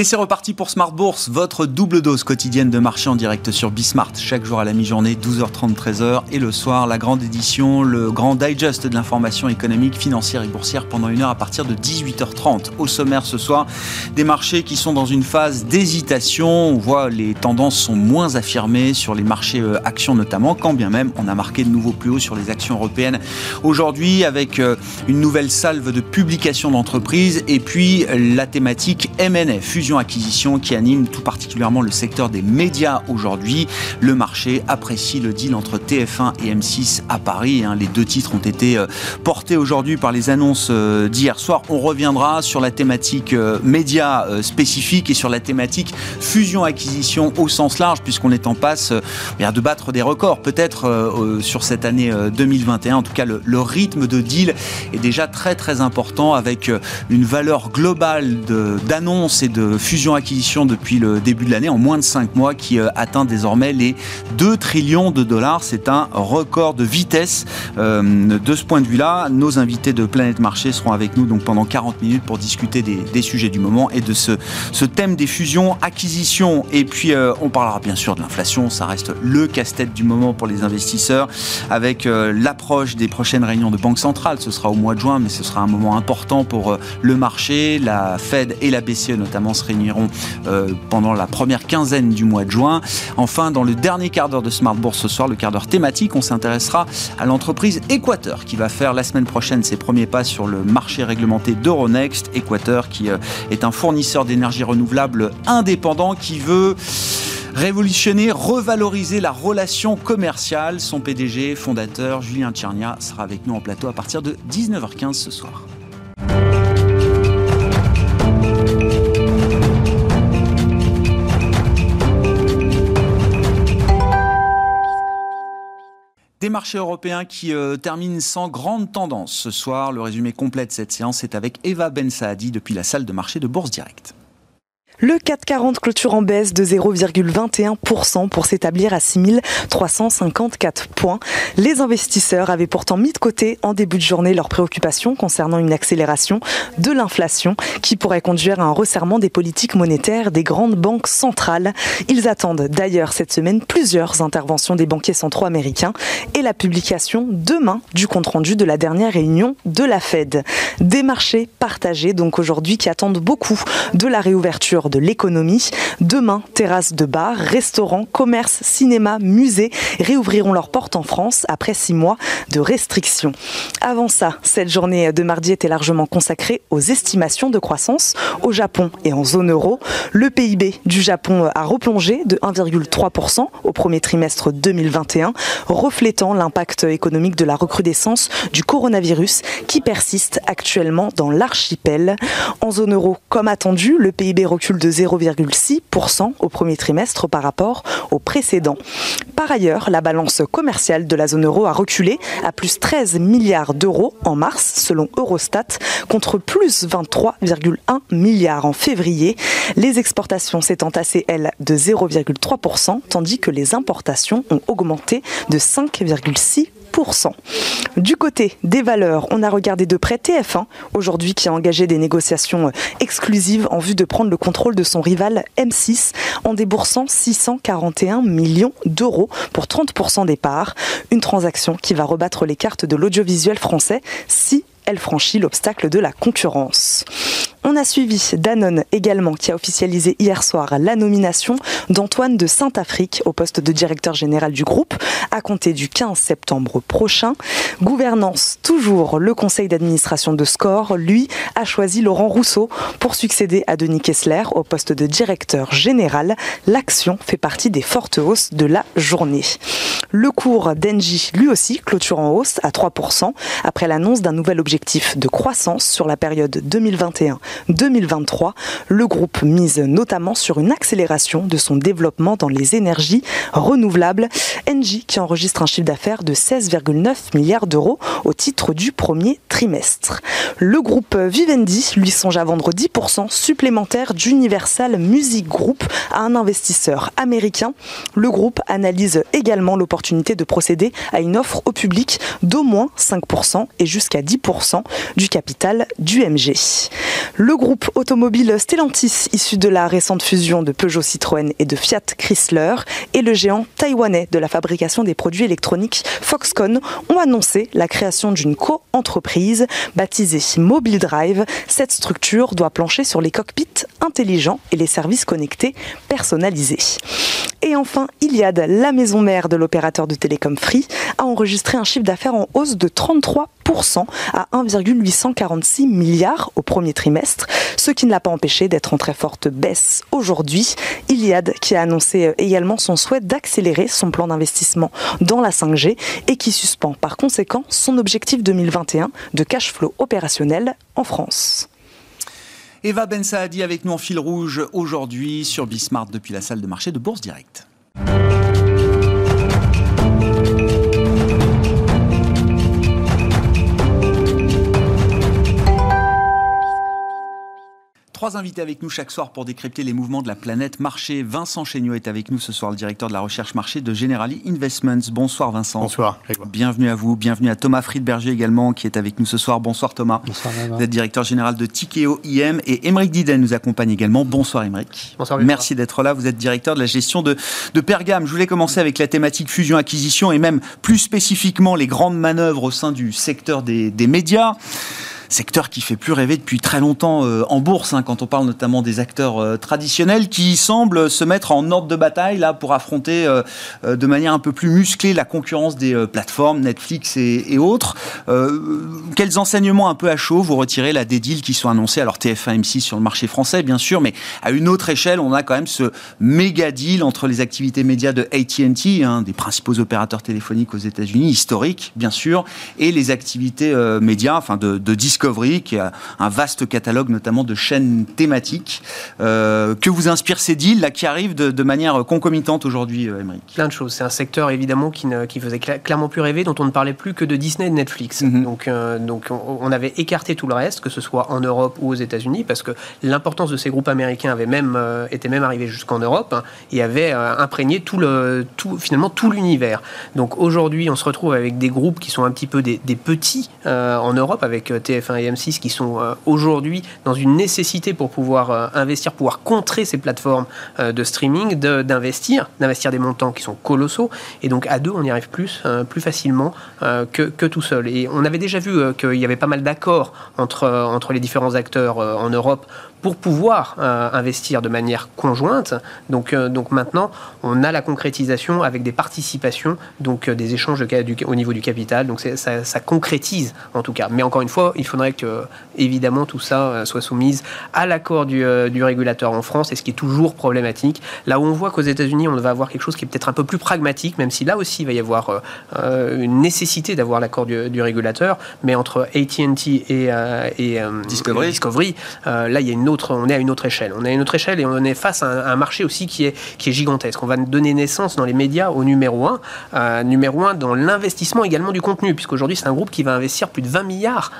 Et c'est reparti pour Smart Bourse, votre double dose quotidienne de marché en direct sur Bismart. Chaque jour à la mi-journée, 12h30, 13h. Et le soir, la grande édition, le grand digest de l'information économique, financière et boursière pendant une heure à partir de 18h30. Au sommaire ce soir, des marchés qui sont dans une phase d'hésitation. On voit les tendances sont moins affirmées sur les marchés euh, actions notamment, quand bien même on a marqué de nouveaux plus hauts sur les actions européennes aujourd'hui avec euh, une nouvelle salve de publications d'entreprises et puis la thématique M&A, fusion acquisition qui anime tout particulièrement le secteur des médias aujourd'hui. Le marché apprécie le deal entre TF1 et M6 à Paris. Hein. Les deux titres ont été euh, portés aujourd'hui par les annonces euh, d'hier soir. On reviendra sur la thématique euh, médias spécifique et sur la thématique fusion-acquisition au sens large, puisqu'on est en passe de battre des records, peut-être sur cette année 2021. En tout cas, le rythme de deal est déjà très très important avec une valeur globale d'annonces et de fusion-acquisition depuis le début de l'année, en moins de 5 mois, qui euh, atteint désormais les 2 trillions de dollars. C'est un record de vitesse. Euh, de ce point de vue-là, nos invités de Planète Marché seront avec nous donc pendant 40 minutes pour discuter des, sujets du moment et de ce, thème des fusions-acquisitions. Et puis, euh, on parlera bien sûr de l'inflation. Ça reste le casse-tête du moment pour les investisseurs avec l'approche des prochaines réunions de Banque centrale. Ce sera au mois de juin, mais ce sera un moment important pour le marché. La Fed et la BCE notamment réuniront euh, pendant la première quinzaine du mois de juin. Enfin, dans le dernier quart d'heure de Smart Bourse ce soir, le quart d'heure thématique, on s'intéressera à l'entreprise Equateur qui va faire la semaine prochaine ses premiers pas sur le marché réglementé d'Euronext. Equateur qui euh, est un fournisseur d'énergie renouvelable indépendant qui veut révolutionner, revaloriser la relation commerciale. Son PDG, fondateur, Julien Tchernia, sera avec nous en plateau à partir de 19h15 ce soir. Des marchés européens qui euh, terminent sans grande tendance ce soir. Le résumé complet de cette séance est avec Eva Ben Saadi depuis la salle de marché de Bourse Direct. Le 440 clôture en baisse de 0,21% pour s'établir à 6354 points. Les investisseurs avaient pourtant mis de côté en début de journée leurs préoccupations concernant une accélération de l'inflation qui pourrait conduire à un resserrement des politiques monétaires des grandes banques centrales. Ils attendent d'ailleurs cette semaine plusieurs interventions des banquiers centraux américains et la publication demain du compte-rendu de la dernière réunion de la Fed. Des marchés partagés donc aujourd'hui qui attendent beaucoup de la réouverture de l'économie. Demain, terrasses de bars, restaurants, commerces, cinémas, musées réouvriront leurs portes en France après six mois de restrictions. Avant ça, cette journée de mardi était largement consacrée aux estimations de croissance au Japon et en zone euro. Le PIB du Japon a replongé de 1,3% au premier trimestre 2021, reflétant l'impact économique de la recrudescence du coronavirus qui persiste actuellement dans l'archipel. En zone euro, comme attendu, le PIB recule de 0,6% au premier trimestre par rapport au précédent. Par ailleurs, la balance commerciale de la zone euro a reculé à plus 13 milliards d'euros en mars, selon Eurostat, contre plus 23,1 milliards en février. Les exportations s'étant entassées, elles, de 0,3%, tandis que les importations ont augmenté de 5,6%. Du côté des valeurs, on a regardé de près TF1, aujourd'hui qui a engagé des négociations euh, exclusives en vue de prendre le contrôle de son rival M6 en déboursant 641 millions d'euros pour 30% des parts. Une transaction qui va rebattre les cartes de l'audiovisuel français si elle franchit l'obstacle de la concurrence. On a suivi Danone également qui a officialisé hier soir la nomination d'Antoine de Saint-Afrique au poste de directeur général du groupe à compter du 15 septembre prochain. Gouvernance, toujours le conseil d'administration de Score, lui, a choisi Laurent Rousseau pour succéder à Denis Kessler au poste de directeur général. L'action fait partie des fortes hausses de la journée. Le cours d'Engie, lui aussi, clôture en hausse à 3% après l'annonce d'un nouvel objectif de croissance sur la période 2021 2023. Le groupe mise notamment sur une accélération de son développement dans les énergies renouvelables. Engie qui enregistre un chiffre d'affaires de 16,9 milliards d'euros au titre du premier trimestre. Le groupe Vivendi lui songe à vendre 10% supplémentaire d'Universal Music Group à un investisseur américain. Le groupe analyse également l'opportunité de procéder à une offre au public d'au moins 5% et jusqu'à 10% du capital du MG. Le groupe automobile Stellantis, issu de la récente fusion de Peugeot Citroën et de Fiat Chrysler, et le géant taïwanais de la fabrication des produits électroniques Foxconn ont annoncé la création d'une co-entreprise baptisée Mobile Drive. Cette structure doit plancher sur les cockpits intelligents et les services connectés personnalisés. Et enfin, Iliad, la maison mère de l'opérateur de télécom Free, a enregistré un chiffre d'affaires en hausse de 33% à 1,846 milliards au premier trimestre, ce qui ne l'a pas empêché d'être en très forte baisse aujourd'hui. Iliad qui a annoncé également son souhait d'accélérer son plan d'investissement dans la 5G et qui suspend par conséquent son objectif 2021 de cash flow opérationnel en France. Eva Ben Saadi avec nous en fil rouge aujourd'hui sur Bismart depuis la salle de marché de Bourse Direct. Trois invités avec nous chaque soir pour décrypter les mouvements de la planète marché. Vincent Chéniaud est avec nous ce soir, le directeur de la recherche marché de Generali Investments. Bonsoir Vincent. Bonsoir. Bienvenue à vous. Bienvenue à Thomas Friedberger également qui est avec nous ce soir. Bonsoir Thomas. Bonsoir Vous êtes directeur général de Tikeo IM et Émeric Diden nous accompagne également. Bonsoir Émeric. Bonsoir. Merci d'être là. Vous êtes directeur de la gestion de, de Pergame. Je voulais commencer avec la thématique fusion-acquisition et même plus spécifiquement les grandes manœuvres au sein du secteur des, des médias secteur qui fait plus rêver depuis très longtemps euh, en bourse, hein, quand on parle notamment des acteurs euh, traditionnels qui semblent se mettre en ordre de bataille là pour affronter euh, de manière un peu plus musclée la concurrence des plateformes Netflix et, autres. quels enseignements un peu à chaud vous retirez là des deals qui sont annoncés? Alors TF1, M6 sur le marché français bien sûr, mais à une autre échelle, on a quand même ce méga deal entre les activités médias de AT&T, hein, des principaux opérateurs téléphoniques aux États-Unis, historiques bien sûr, et les activités médias, enfin de, de Discovery, qui a un vaste catalogue notamment de chaînes thématiques. Euh, que vous inspire ces deals là, qui arrivent de, manière concomitante aujourd'hui, euh, Émeric? Plein de choses. C'est un secteur évidemment qui, ne, qui faisait clairement plus rêver, dont on ne parlait plus que de Disney et de Netflix. Mhm. Donc, euh, donc on, avait écarté tout le reste, que ce soit en Europe ou aux États-Unis, parce que l'importance de ces groupes américains avait même, était même arrivée jusqu'en Europe hein, et avait imprégné tout le, tout, finalement tout l'univers. Donc aujourd'hui, on se retrouve avec des groupes qui sont un petit peu des, des petits en Europe, avec TF1 et M6 qui sont euh, aujourd'hui dans une nécessité pour pouvoir euh, investir, pouvoir contrer ces plateformes euh, de streaming, d'investir, d'investir des montants qui sont colossaux. Et donc à deux, on y arrive plus, plus facilement que, que, tout seul. Et on avait déjà vu qu'il y avait pas mal d'accords entre, entre les différents acteurs en Europe pour pouvoir investir de manière conjointe. Donc, donc maintenant, on a la concrétisation avec des participations, donc des échanges de, au niveau du capital. Donc ça, ça, concrétise en tout cas. Mais encore une fois, il faudrait que évidemment tout ça soit soumise à l'accord du, du, régulateur en France, et ce qui est toujours problématique. Là où on voit qu'aux États-Unis, on va avoir quelque chose qui est peut-être un peu plus pragmatique, même si là aussi il va y avoir une nécessité d'avoir l'accord du, du, régulateur. Mais entre AT&T et, et Discovery, Discovery là il y a une on est à une autre échelle. On est à une autre échelle et on est face à un, marché aussi qui est, qui est gigantesque. On va donner naissance dans les médias au numéro un, euh, numéro un dans l'investissement également du contenu, puisqu'aujourd'hui c'est un groupe qui va investir plus de 20 milliards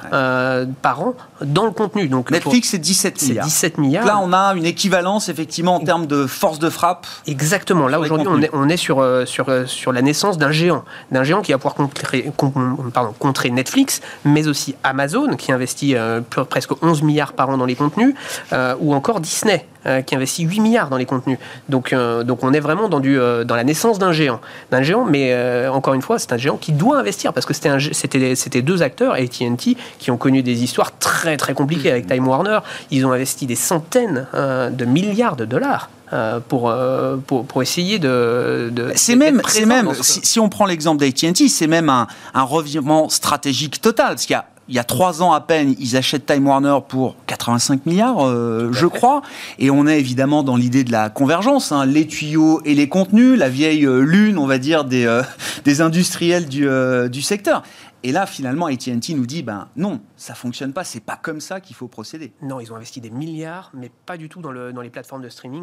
euh, par an dans le contenu. Donc Netflix c'est 17 milliards. 17 milliards. là on a une équivalence effectivement en termes de force de frappe. Exactement. Là aujourd'hui on est, on est sur, euh, sur, sur la naissance d'un géant, d'un géant qui va pouvoir contrer, pardon, contrer Netflix, mais aussi Amazon qui investit presque 11 milliards par an dans les contenus. Euh, ou encore Disney euh, qui investit 8 milliards dans les contenus. Donc, euh, donc on est vraiment dans, du, dans la naissance d'un géant. D'un géant, mais encore une fois, c'est un géant qui doit investir parce que c'était, deux acteurs, ATT, qui ont connu des histoires très très compliquées avec Time Warner. Ils ont investi des centaines de milliards de dollars. pour, pour, pour, essayer de. c'est même, c'est même si, on prend l'exemple d'ATT, c'est même un, un revirement stratégique total. Parce qu'il y a il y a trois ans à peine, ils achètent Time Warner pour 85 milliards, euh, je crois. Et on est évidemment dans l'idée de la convergence, hein, les tuyaux et les contenus, la vieille euh, lune, on va dire, des, euh, des industriels du, du secteur. Et là, finalement, AT&T nous dit, ben non, ça fonctionne pas, c'est pas comme ça qu'il faut procéder. Non, ils ont investi des milliards, mais pas du tout dans, le, dans les plateformes de streaming.